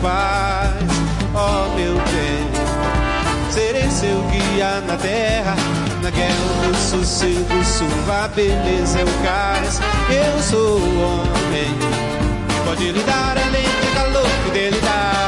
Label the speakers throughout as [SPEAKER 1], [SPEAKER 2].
[SPEAKER 1] paz, ó oh, meu bem. Serei seu guia na terra, na guerra, no sossego, sua beleza é o cais. Eu sou o homem que pode lhe dar além de calor, fidelidade. Minha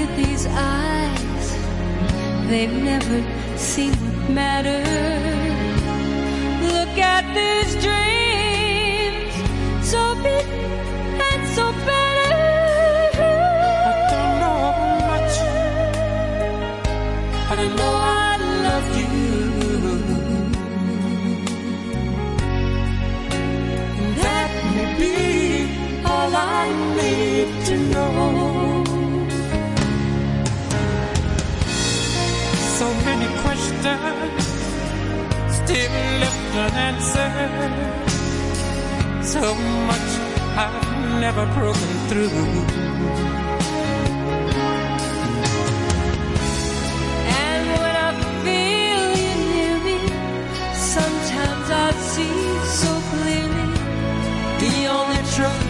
[SPEAKER 2] At these eyes, they've never seen what matters. Look at these dreams, so big
[SPEAKER 3] still left unanswered. So much I've never broken through.
[SPEAKER 2] And when I feel you near me, sometimes I see so clearly the only truth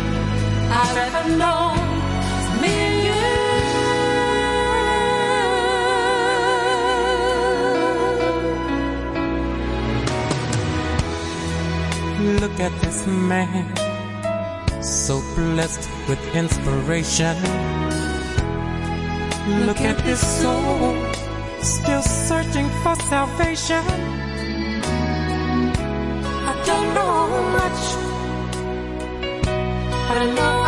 [SPEAKER 2] I've ever known
[SPEAKER 3] Look at this man, so blessed with inspiration. Look at this soul, still searching for salvation. I don't know much, I know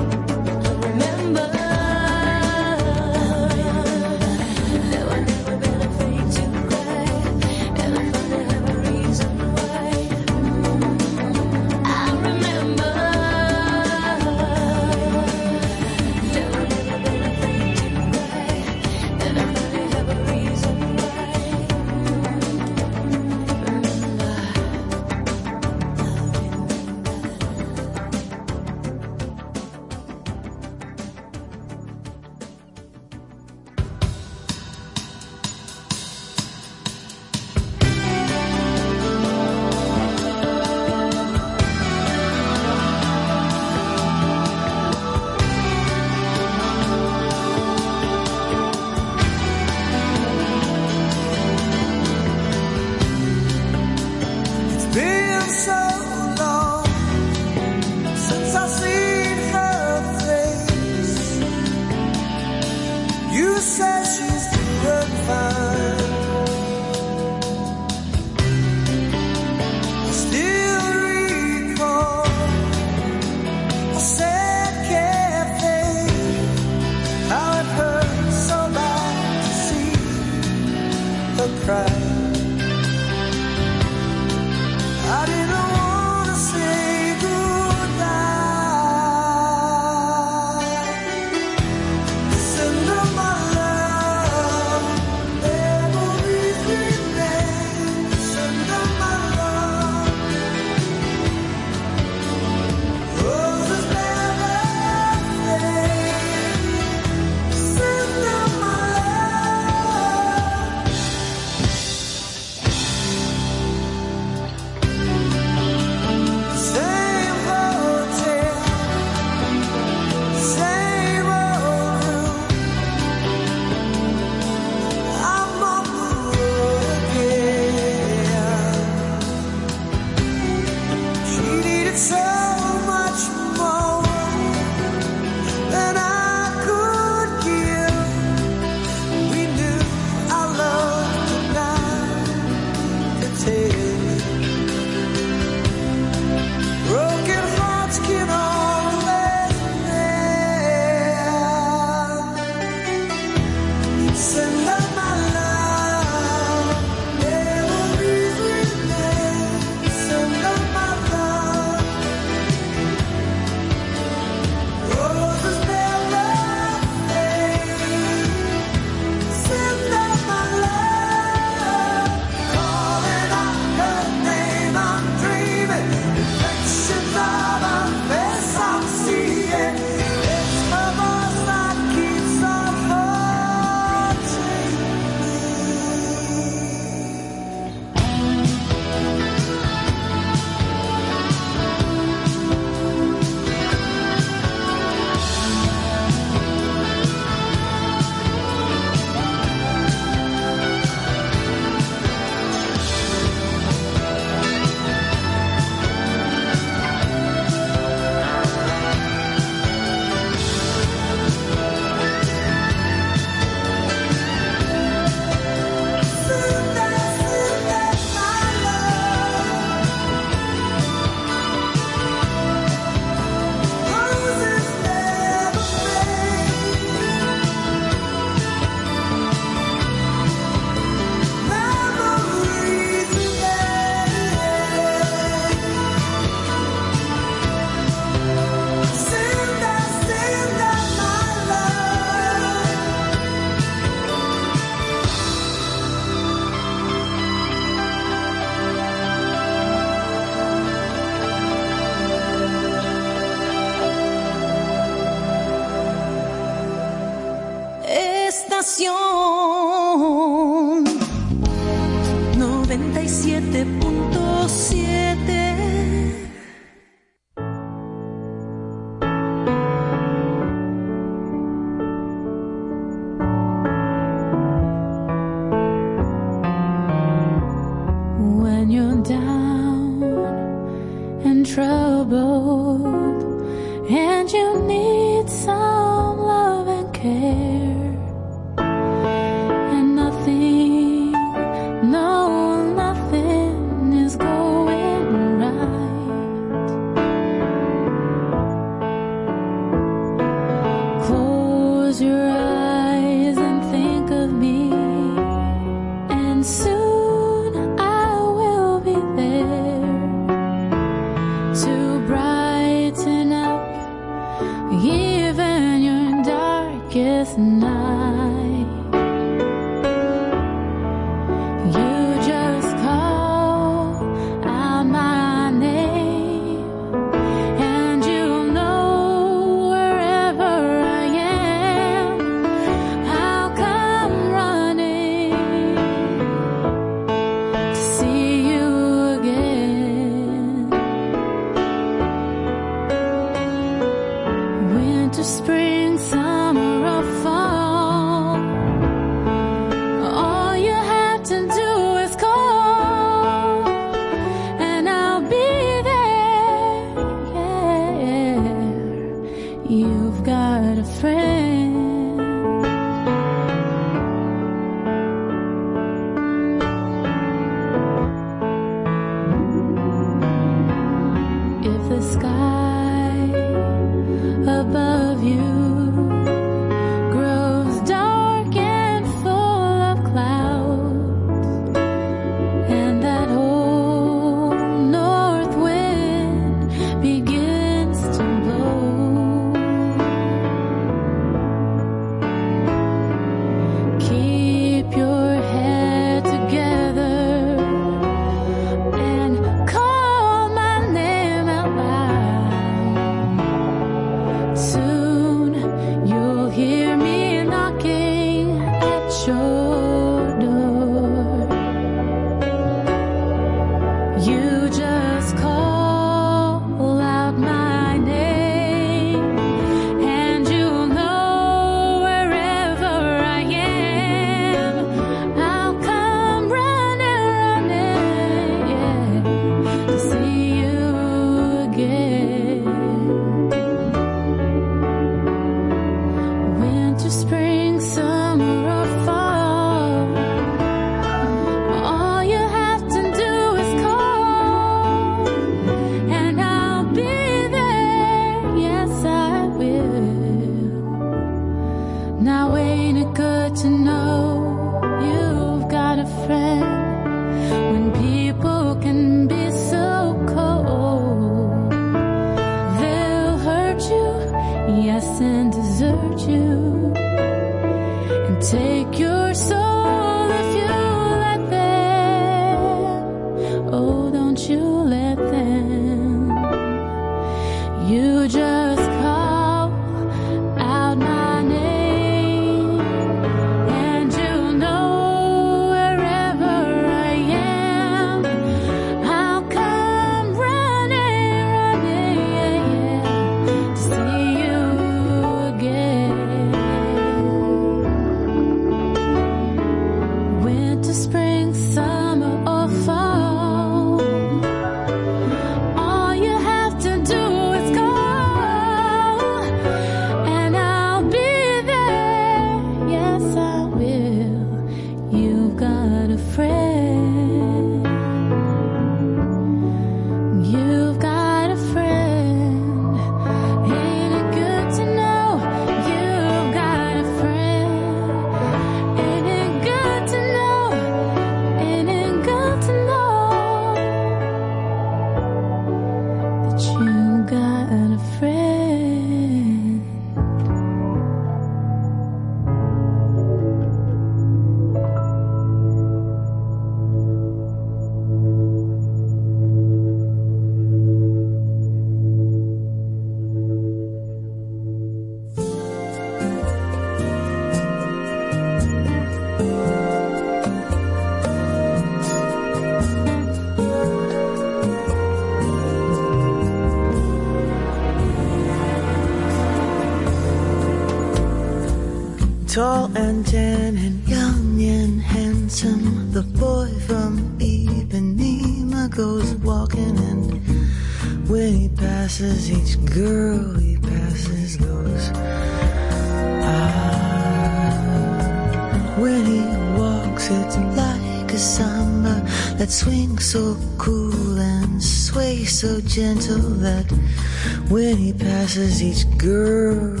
[SPEAKER 4] when
[SPEAKER 5] he passes each girl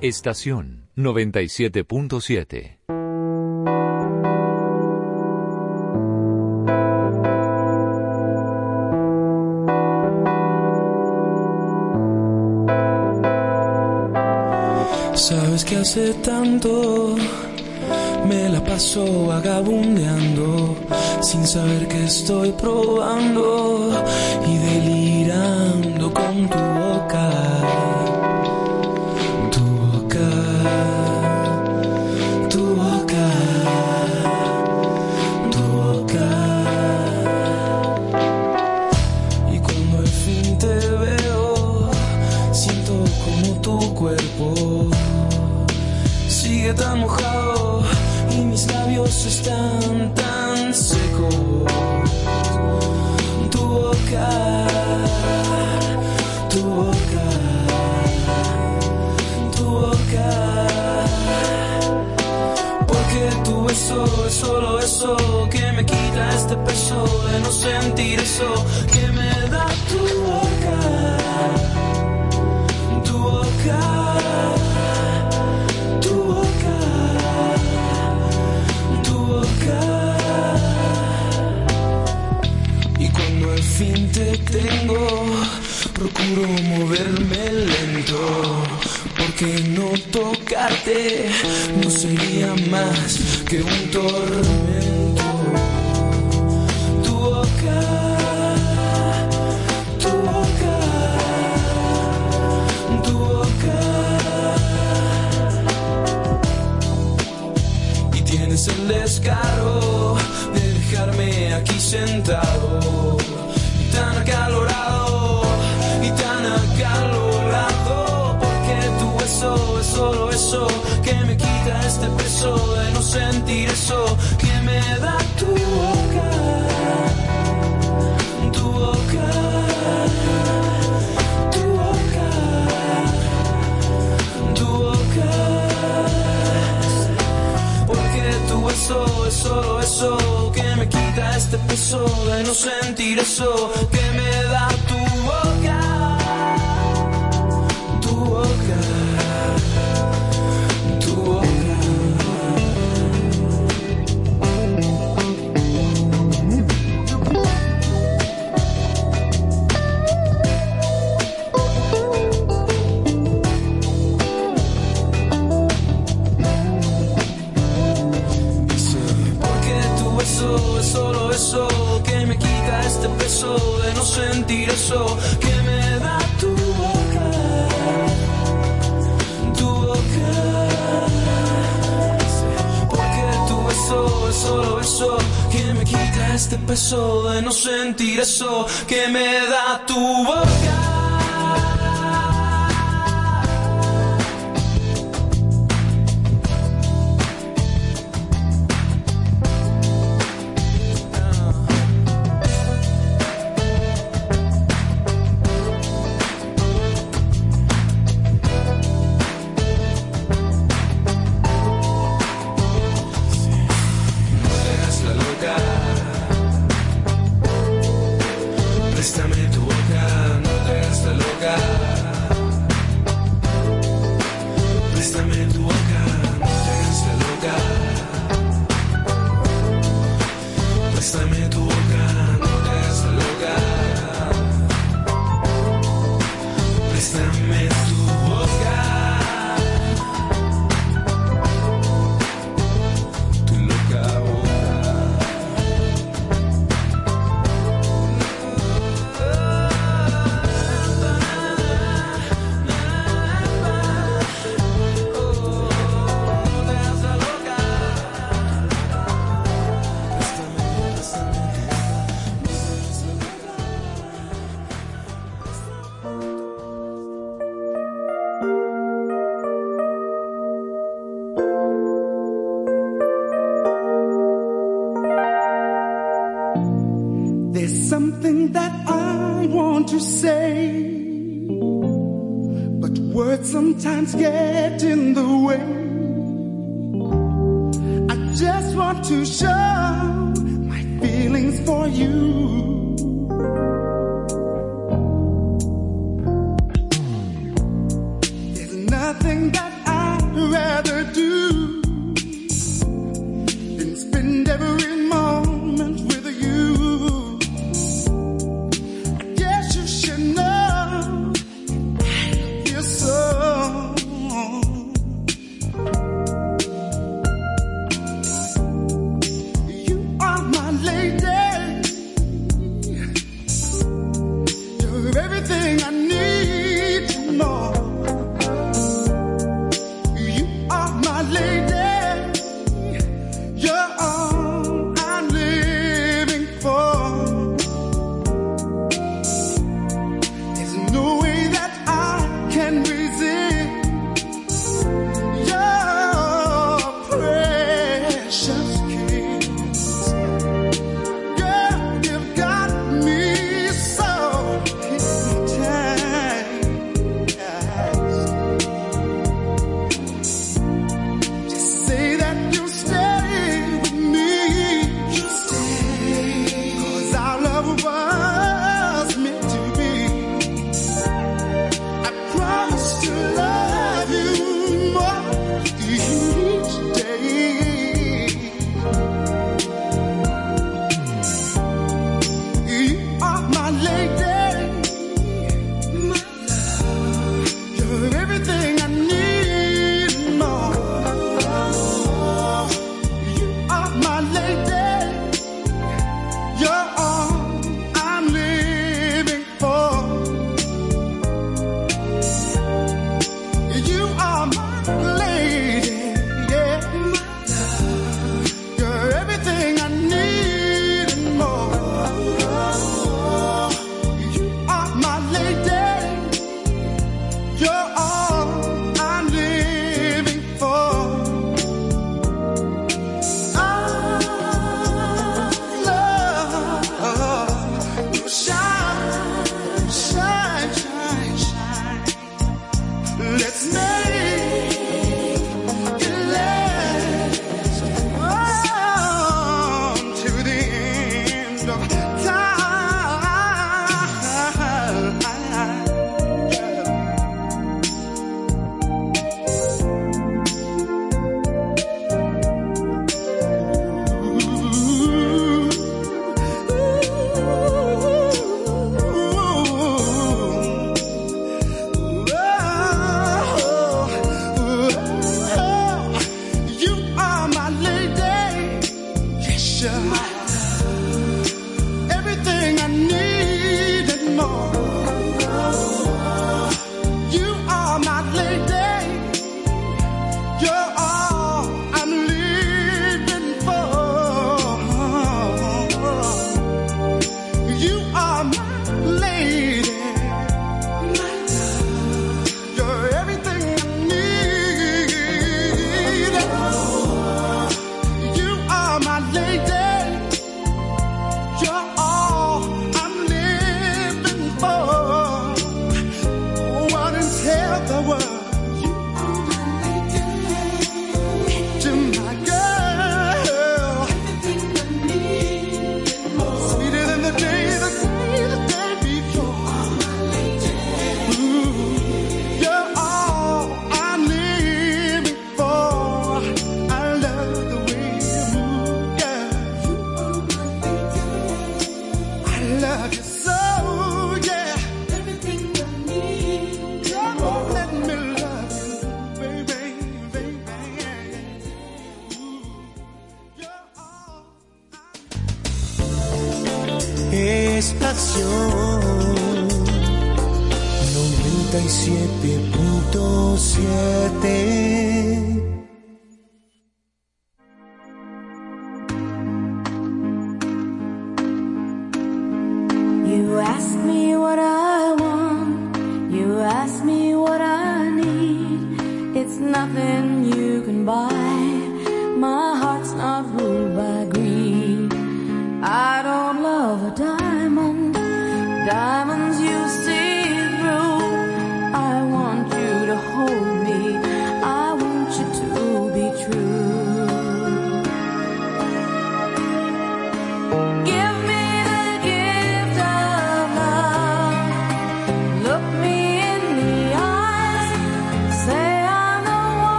[SPEAKER 6] Estación 97.7
[SPEAKER 7] Sabes que hace tanto me la paso vagabundeando, sin saber que estoy probando y delirando con tu boca. están tan secos. Tu boca, tu boca, tu boca. Porque tu beso es solo eso que me quita este peso de no sentir eso que me da tu que tengo, procuro moverme lento, porque no tocarte no sería más que un tormento. Tu boca. tu boca, tu boca, y tienes el descaro de dejarme aquí sentado. solo eso que me quita este peso de no sentir eso que me da tu boca, tu boca. eso es solo eso que me quita este peso de no sentir eso que sentir eso que me da tu
[SPEAKER 2] voz. Yeah.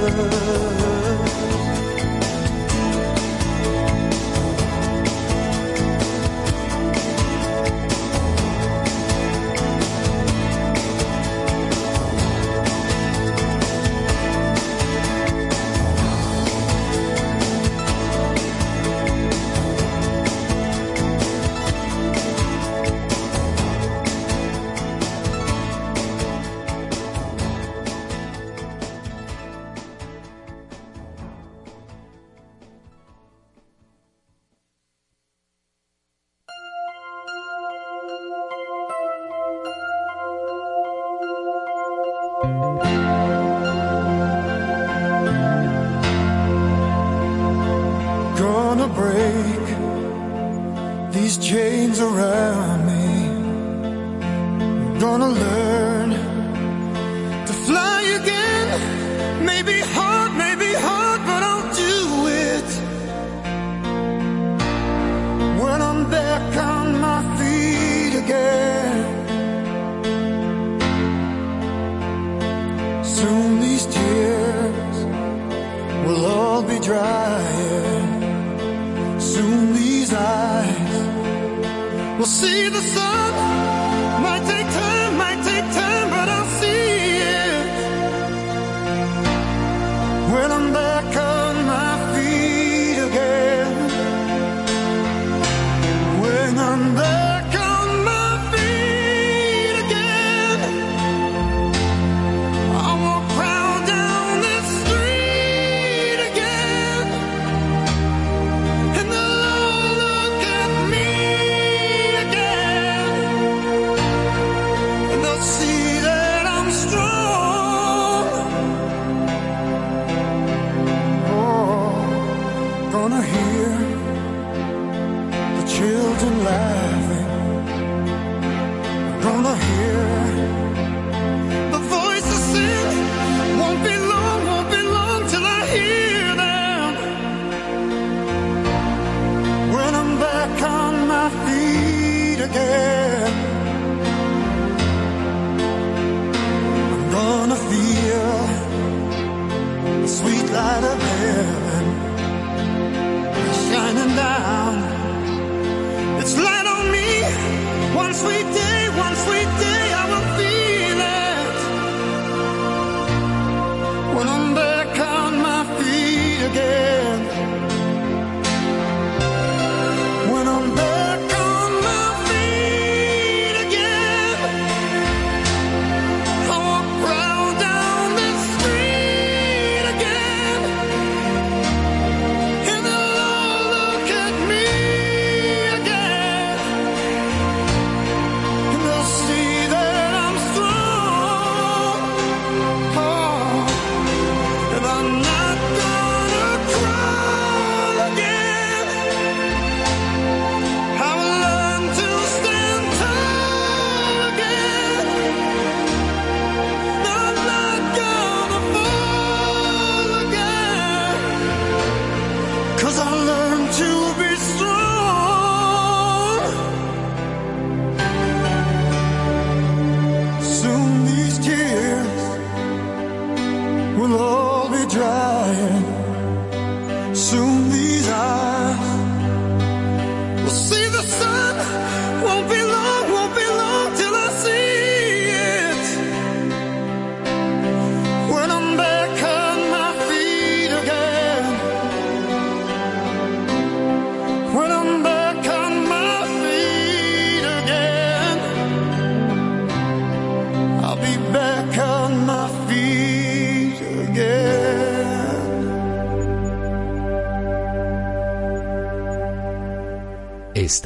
[SPEAKER 8] Showed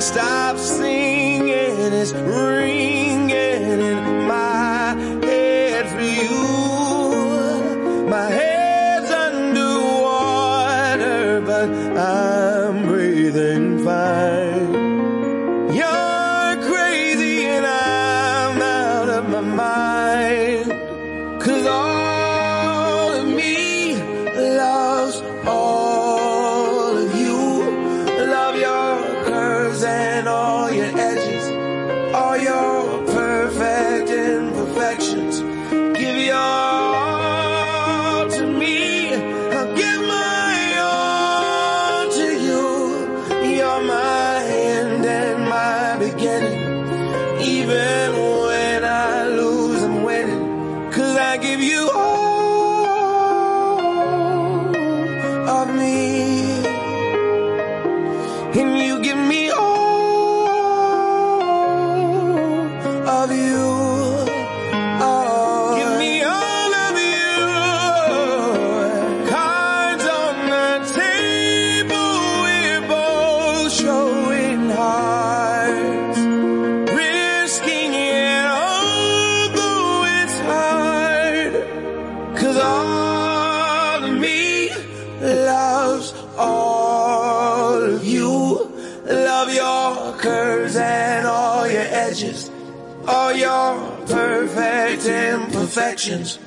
[SPEAKER 9] Stop singing. It's ringing imperfections.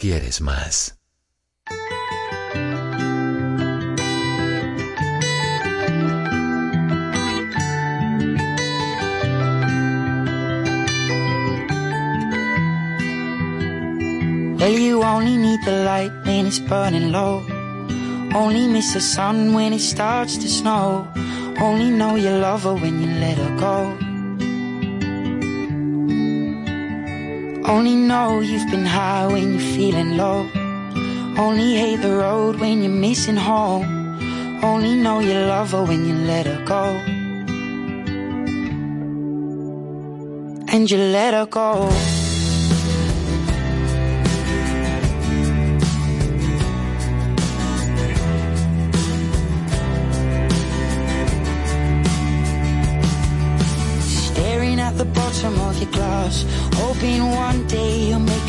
[SPEAKER 4] Quieres más.
[SPEAKER 10] Well, you only need the light when it's burning low. Only miss the sun when it starts to snow. Only know you love her when you let her go. Only know you've been high when you're feeling low. Only hate the road when you're missing home. Only know you love her when you let her go. And you let her go.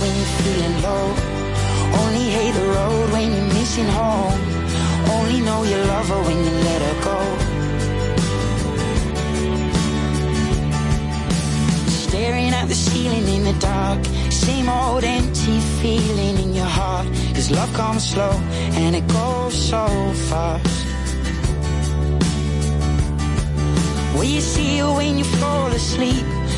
[SPEAKER 10] When you're feeling low. Only hate the road when you're missing home. Only know you love her when you let her go. Staring at the ceiling in the dark. Same old empty feeling in your heart. Cause love comes slow and it goes so fast. Will you see her when you fall asleep?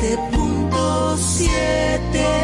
[SPEAKER 2] 7.7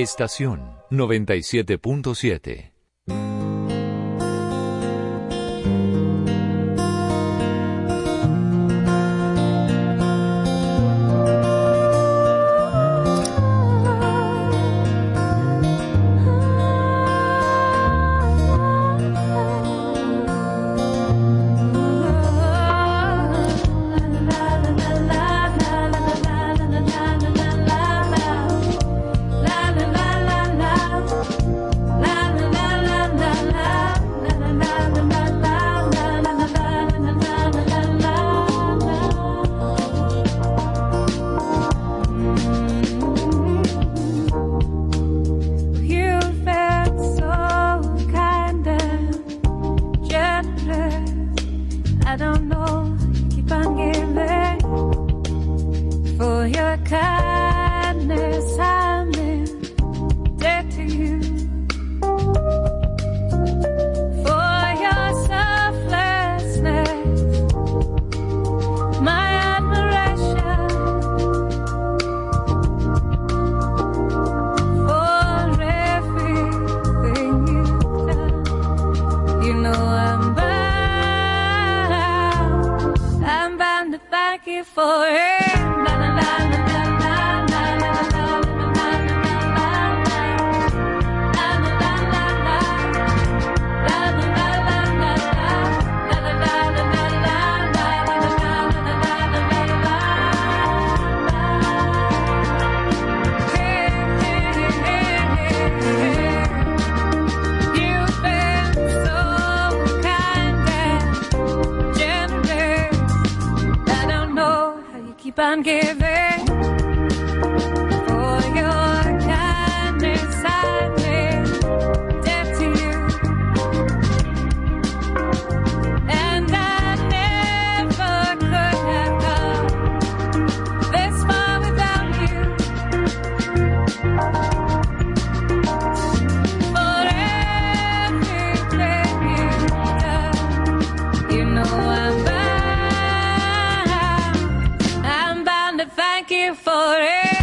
[SPEAKER 11] Estación 97.7.
[SPEAKER 12] here
[SPEAKER 2] forever.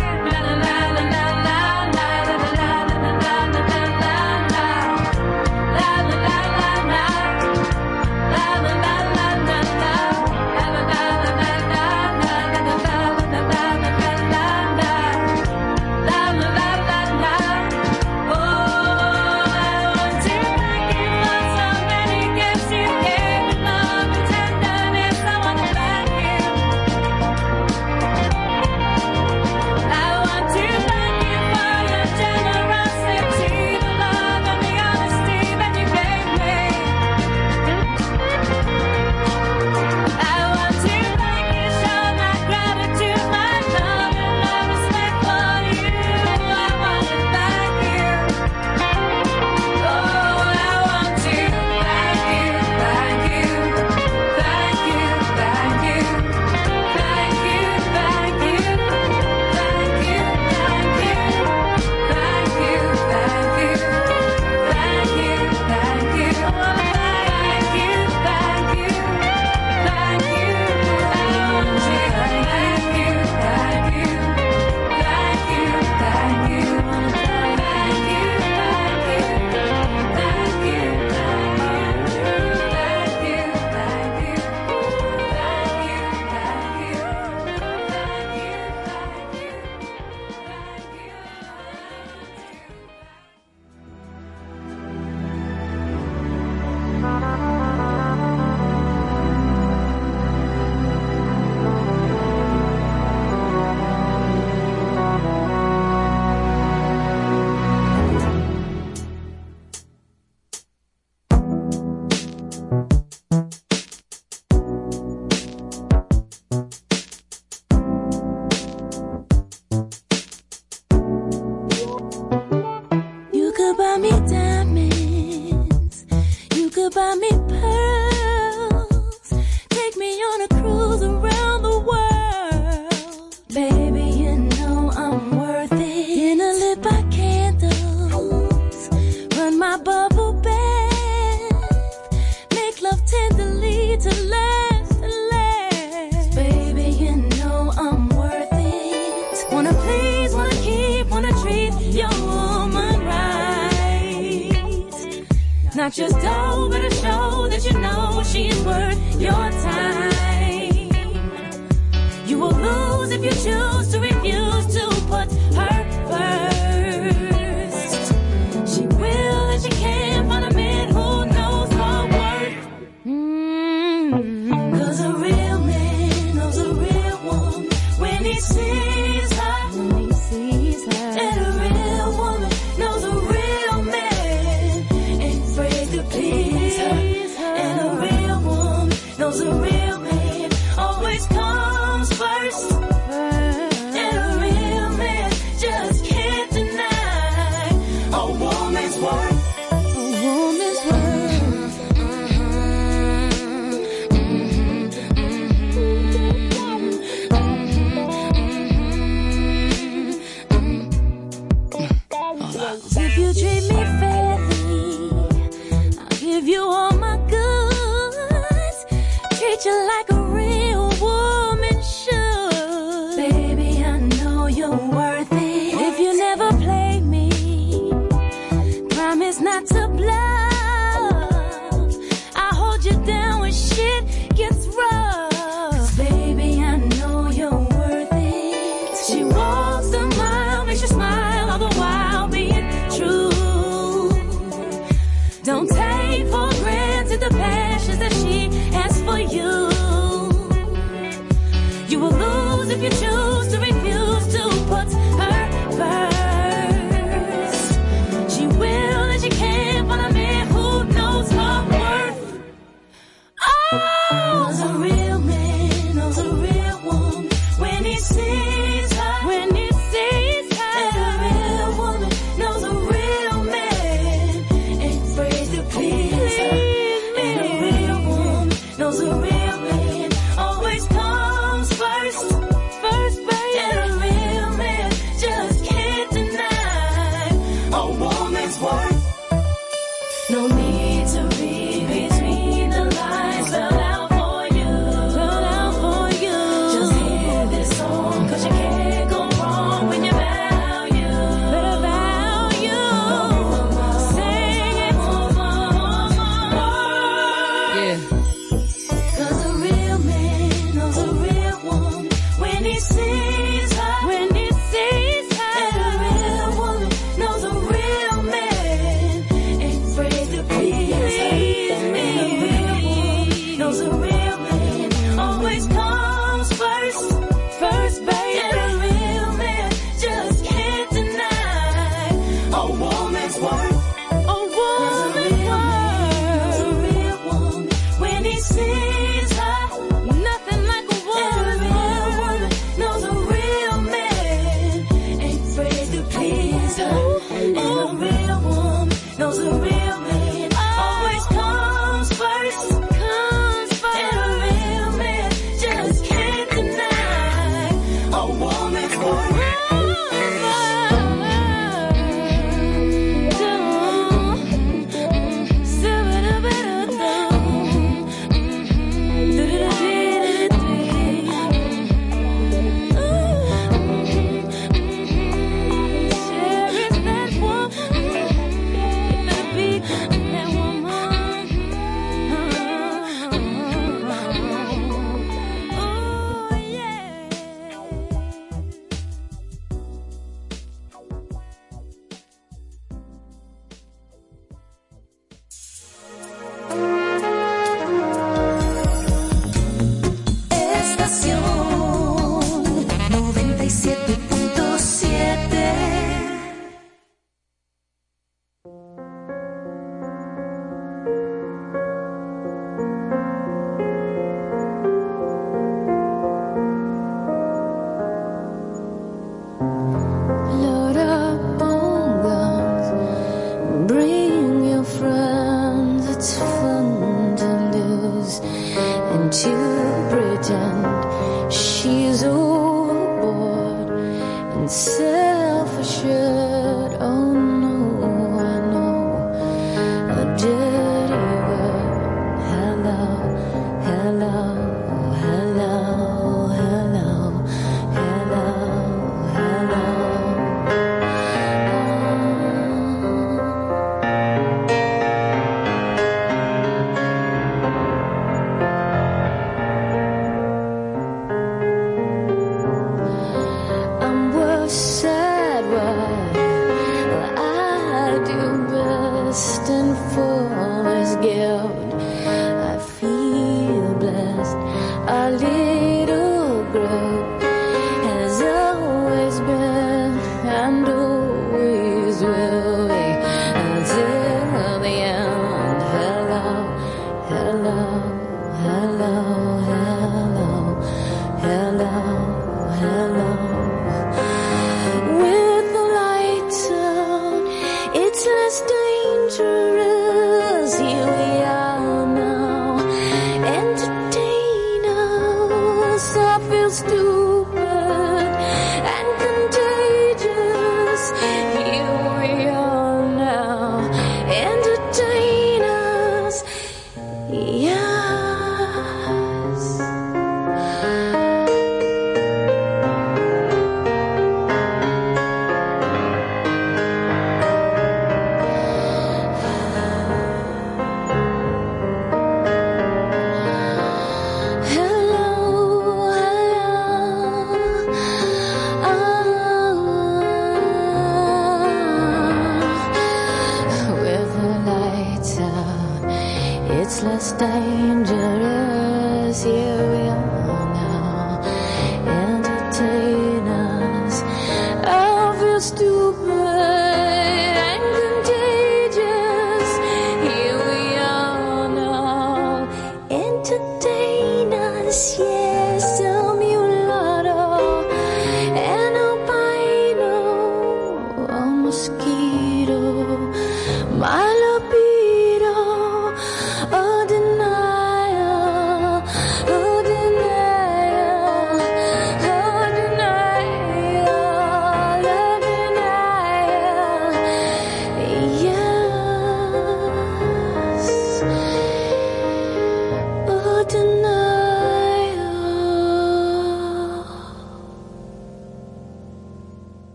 [SPEAKER 2] Yeah.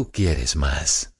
[SPEAKER 6] Tú quieres más.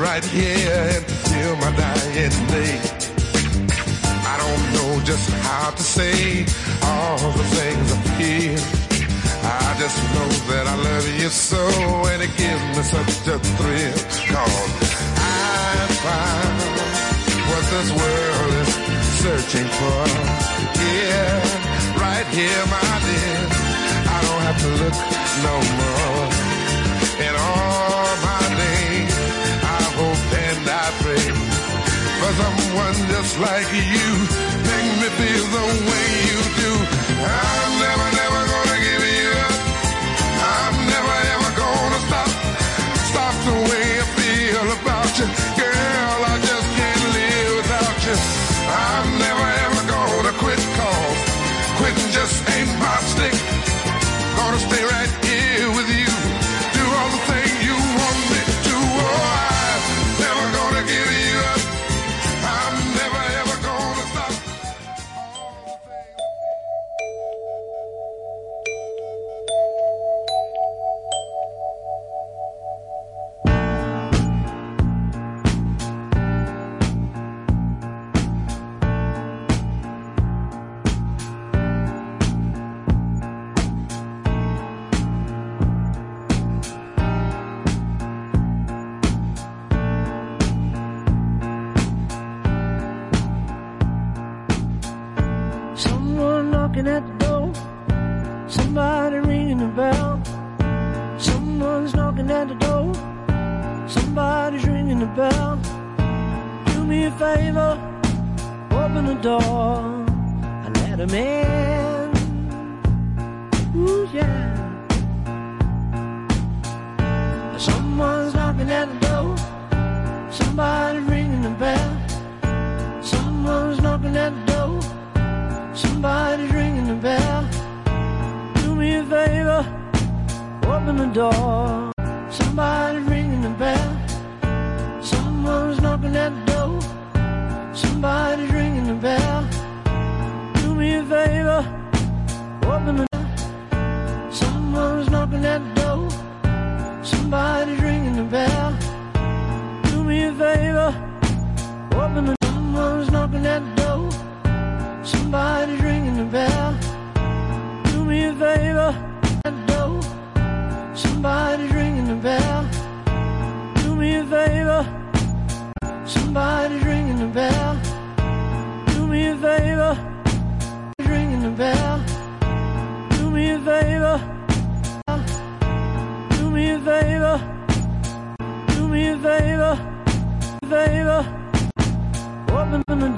[SPEAKER 8] right here and feel my
[SPEAKER 6] dying day. I don't know just how to say all the things I feel. I just know that I love you so and it gives me such a thrill. Cause I found what this world is searching for. Yeah, right here, my dear. I don't have to look no more. someone just like you. Make me feel the way you do. I'm